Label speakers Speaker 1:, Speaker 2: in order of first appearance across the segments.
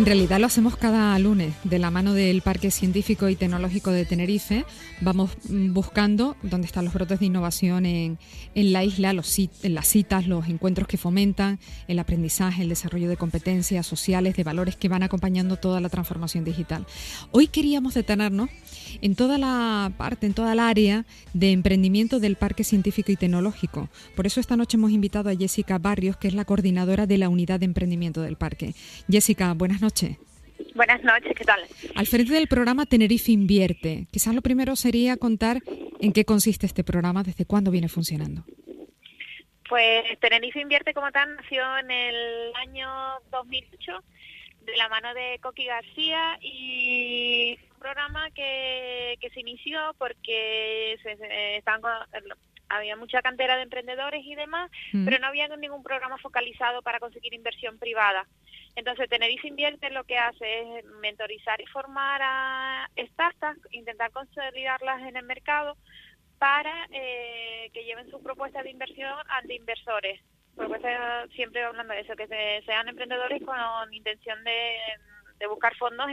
Speaker 1: En realidad lo hacemos cada lunes de la mano del Parque Científico y Tecnológico de Tenerife. Vamos mm, buscando dónde están los brotes de innovación en, la isla, los, en las citas, los encuentros que fomentan el aprendizaje, el desarrollo de competencias sociales, de valores que van acompañando toda la transformación digital. Hoy queríamos detenernos en toda la parte, en toda el área de emprendimiento del Parque Científico y Tecnológico. Por eso esta noche hemos invitado a Jessica Barrios, que es la coordinadora de la unidad de emprendimiento del parque. Jessica, buenas noches.
Speaker 2: Buenas noches, ¿qué tal?
Speaker 1: Al frente del programa Tenerife Invierte, quizás lo primero sería contar en qué consiste este programa, desde cuándo viene funcionando.
Speaker 2: Pues Tenerife Invierte como tal nació en el año 2008 de la mano de Coqui García y un programa que, que se inició porque se, estaban había mucha cantera de emprendedores y demás, mm. pero no había ningún programa focalizado para conseguir inversión privada. Entonces, Tenerife Invierte lo que hace es mentorizar y formar a startups, intentar consolidarlas en el mercado para eh, que lleven sus propuestas de inversión ante inversores siempre hablando de eso, que sean emprendedores con intención de, buscar fondos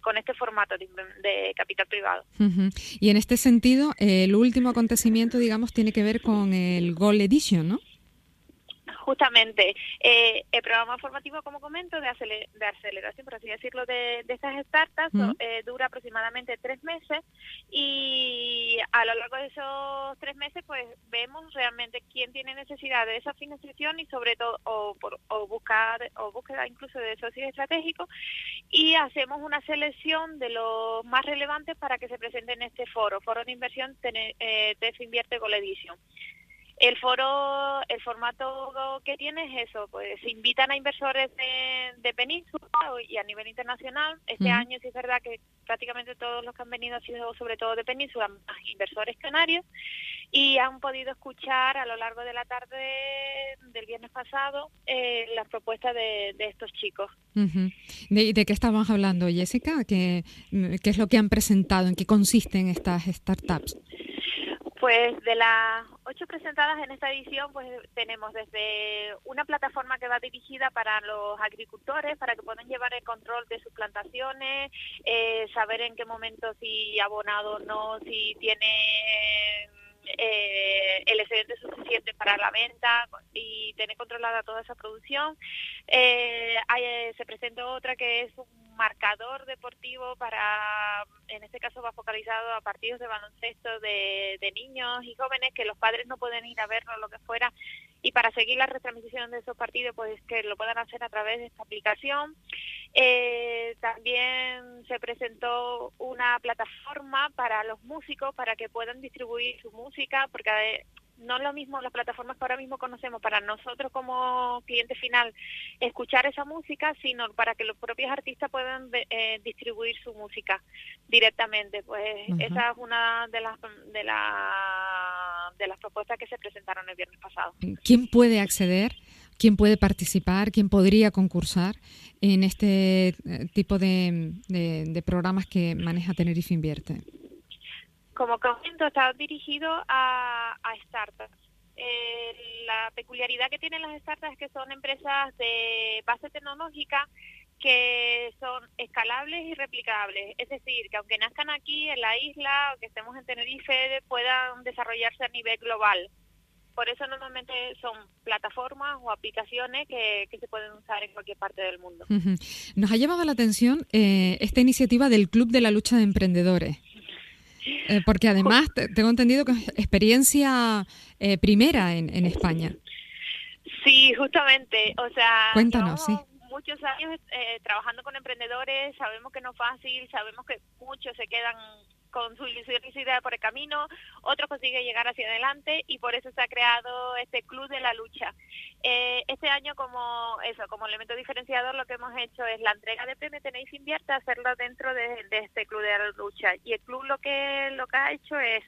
Speaker 2: con este formato de, capital privado.
Speaker 1: Y en este sentido, el último acontecimiento, digamos, tiene que ver con el Gold Edition, ¿no?
Speaker 2: Justamente eh, el programa formativo, como comento, de, aceleración, por así decirlo, de, estas startups eh, dura aproximadamente tres meses y a lo largo de esos tres meses pues vemos realmente quién tiene necesidad de esa financiación y sobre todo o, por, o buscar o búsqueda incluso de socios estratégicos y hacemos una selección de los más relevantes para que se presenten en este foro, foro de inversión eh, TEF Invierte Gold Edition. El foro, el formato que tiene es eso, pues se invitan a inversores de, Península y a nivel internacional. Este año sí es verdad que prácticamente todos los que han venido han sido sobre todo de Península, más inversores canarios, y han podido escuchar a lo largo de la tarde del viernes pasado eh, las propuestas de, estos chicos.
Speaker 1: ¿De, ¿De, qué estábamos hablando, Jessica? ¿Qué, ¿Qué es lo que han presentado? ¿En qué consisten estas startups?
Speaker 2: Pues de las ocho presentadas en esta edición, pues tenemos desde una plataforma que va dirigida para los agricultores, para que puedan llevar el control de sus plantaciones, eh, saber en qué momento si abonado o no, si tiene eh, el excedente suficiente para la venta y tener controlada toda esa producción. Eh, hay, se presentó otra que es un marcador deportivo para, en este caso va focalizado a partidos de baloncesto de, niños y jóvenes que los padres no pueden ir a verlo, lo que fuera, y para seguir la retransmisión de esos partidos, pues que lo puedan hacer a través de esta aplicación. Eh, también se presentó una plataforma para los músicos para que puedan distribuir su música, porque no es lo mismo las plataformas que ahora mismo conocemos para nosotros como cliente final escuchar esa música, sino para que los propios artistas puedan eh, distribuir su música directamente. Pues esa es una de las de, la, de las propuestas que se presentaron el viernes pasado.
Speaker 1: ¿Quién puede acceder? ¿Quién puede participar? ¿Quién podría concursar en este eh, tipo de, de programas que maneja Tenerife Invierte?
Speaker 2: Como comento, está dirigido a, startups. Eh, la peculiaridad que tienen las startups es que son empresas de base tecnológica que son escalables y replicables. Es decir, que aunque nazcan aquí en la isla o que estemos en Tenerife, puedan desarrollarse a nivel global. Por eso normalmente son plataformas o aplicaciones que, se pueden usar en cualquier parte del mundo.
Speaker 1: Nos ha llamado la atención eh, esta iniciativa del Club de la Lucha de Emprendedores. Eh, porque además tengo entendido que es experiencia eh, primera en, en, España.
Speaker 2: Sí, justamente. O sea,
Speaker 1: cuéntanos, sí.
Speaker 2: Muchos años eh, trabajando con emprendedores, sabemos que no es fácil, sabemos que muchos se quedan con su idea por el camino, otros consiguen llegar hacia adelante y por eso se ha creado este club de la lucha. Eh, este año como eso, como elemento diferenciador lo que hemos hecho es la entrega de premio Tenéis Invierte, hacerlo dentro de, de, este club de la lucha y el club lo que lo que ha hecho es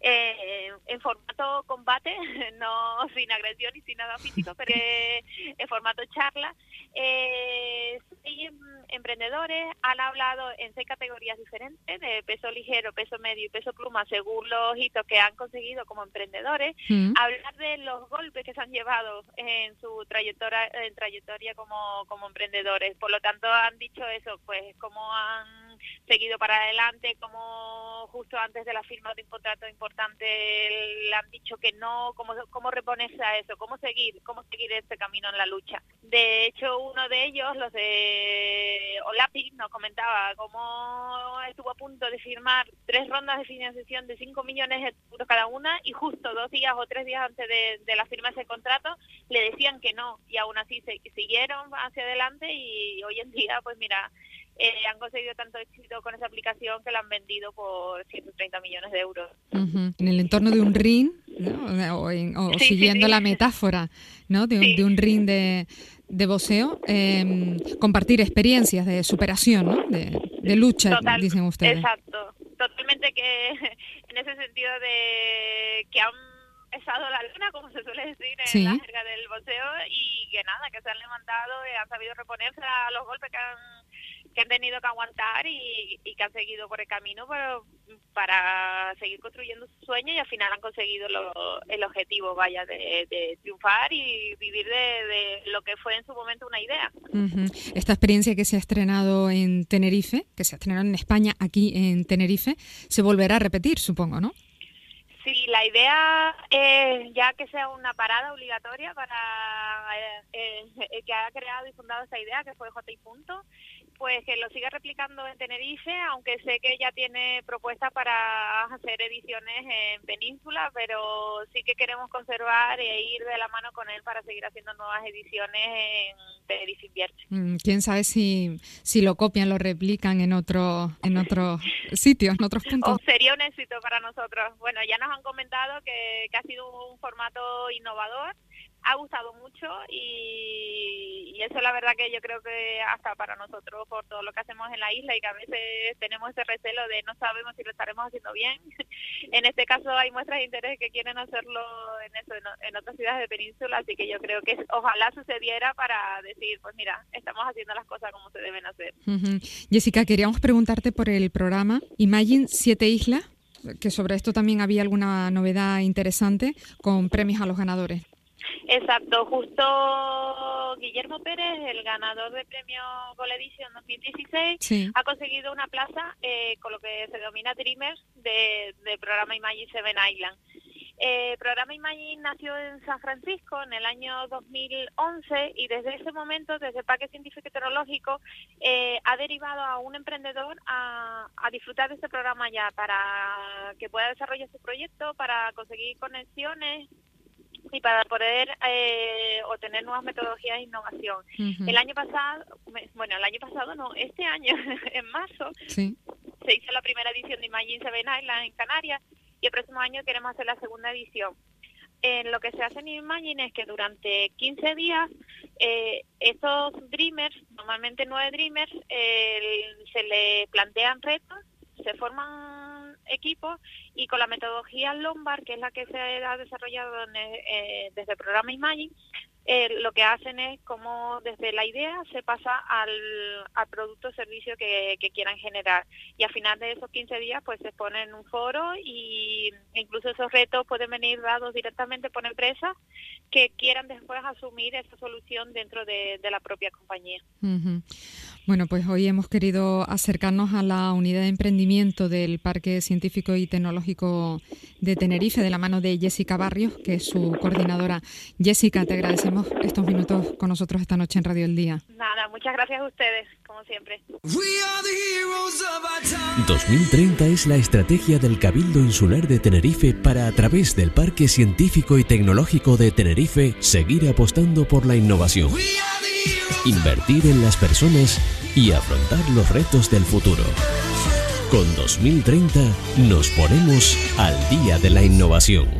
Speaker 2: eh, en formato combate, no sin agresión y sin nada físico, pero en formato charla. Eh, seis emprendedores han hablado en seis categorías diferentes, de peso ligero, peso medio y peso pluma, según los hitos que han conseguido como emprendedores. Mm. Hablar de los golpes que se han llevado en su trayectoria, en trayectoria como, como emprendedores. Por lo tanto, han dicho eso, pues cómo han seguido para adelante, cómo justo antes de la firma de un contrato importante le han dicho que no, cómo, cómo reponerse a eso, cómo seguir, cómo seguir este camino en la lucha. De hecho, uno de ellos, los de Olapi, nos comentaba cómo estuvo a punto de firmar tres rondas de financiación de 5 millones de euros cada una y justo dos días o tres días antes de, de la firma de ese contrato le decían que no y aún así se, siguieron hacia adelante y hoy en día, pues mira, eh, han conseguido tanto éxito con esa aplicación que la han vendido por 130 millones de euros.
Speaker 1: En el entorno de un ring, o, siguiendo la metáfora ¿no? de, un, de un ring de, de boxeo, em, compartir experiencias de superación, ¿no? de, lucha, dicen ustedes.
Speaker 2: Exacto, totalmente que en ese sentido de que han pesado la luna, como se suele decir en la jerga del boxeo, y que nada, que se han levantado y han sabido reponerse a los golpes que han que han tenido que aguantar y, que han seguido por el camino pero, para seguir construyendo su sueño y al final han conseguido el objetivo, vaya, de, triunfar y vivir de, lo que fue en su momento una idea.
Speaker 1: Esta experiencia que se ha estrenado en Tenerife, que se ha estrenado en España, aquí en Tenerife, se volverá a repetir, supongo, ¿no?
Speaker 2: Sí, la idea es ya que sea una parada obligatoria para eh, eh, que ha creado y fundado esta idea, que fue J. Punto, pues que lo siga replicando en Tenerife, aunque sé que ya tiene propuestas para hacer ediciones en Península, pero sí que queremos conservar e ir de la mano con él para seguir haciendo nuevas ediciones en Tenerife Invierte.
Speaker 1: Mm, Quién sabe si, si lo copian, lo replican en otro en otros sitios, en otros puntos.
Speaker 2: O sería un éxito para nosotros. Bueno, ya nos han comentado que, que ha sido un formato innovador ha gustado mucho y, eso la verdad que yo creo que hasta para nosotros por todo lo que hacemos en la isla y que a veces tenemos ese recelo de no sabemos si lo estaremos haciendo bien. en este caso hay muestras de interés que quieren hacerlo en eso en, otras ciudades de península, así que yo creo que ojalá sucediera para decir, pues mira, estamos haciendo las cosas como se deben hacer.
Speaker 1: Jessica, queríamos preguntarte por el programa Imagine Siete Islas que sobre esto también había alguna novedad interesante con premios a los ganadores.
Speaker 2: Exacto, justo Guillermo Pérez, el ganador del premio Gold Edition 2016, ha conseguido una plaza eh, con lo que se denomina Dreamers de programa Imagine Seven Island. El eh, programa Imagine nació en San Francisco en el año 2011 y desde ese momento, desde el Parque Científico y Tecnológico, eh, ha derivado a un emprendedor a, a, disfrutar de este programa ya para que pueda desarrollar su proyecto, para conseguir conexiones y para poder eh, obtener nuevas metodologías de innovación. El año pasado, bueno, el año pasado no, este año, en marzo, se hizo la primera edición de Imagine Seven Island en Canarias y el próximo año queremos hacer la segunda edición. En lo que se hace en Imagine es que durante 15 días eh, estos Dreamers, normalmente nueve Dreamers, se le plantean retos, se forman equipos y con la metodología Lombard, que es la que se ha desarrollado eh, desde el programa Imagine, eh, lo que hacen es como desde la idea se pasa al, producto o servicio que, quieran generar. Y al final de esos 15 días pues se pone en un foro y incluso esos retos pueden venir dados directamente por empresas que quieran después asumir esa solución dentro de, la propia compañía.
Speaker 1: Bueno, pues hoy hemos querido acercarnos a la unidad de emprendimiento del Parque Científico y Tecnológico de Tenerife de la mano de Jessica Barrios, que es su coordinadora. Jessica, te agradecemos estos minutos con nosotros esta noche en Radio El Día.
Speaker 2: Nada, muchas gracias a ustedes, como siempre.
Speaker 3: 2030 es la estrategia del Cabildo Insular de Tenerife para, a través del Parque Científico y Tecnológico de Tenerife, seguir apostando por la innovación invertir en las personas y afrontar los retos del futuro. Con 2030 nos ponemos al día de la innovación.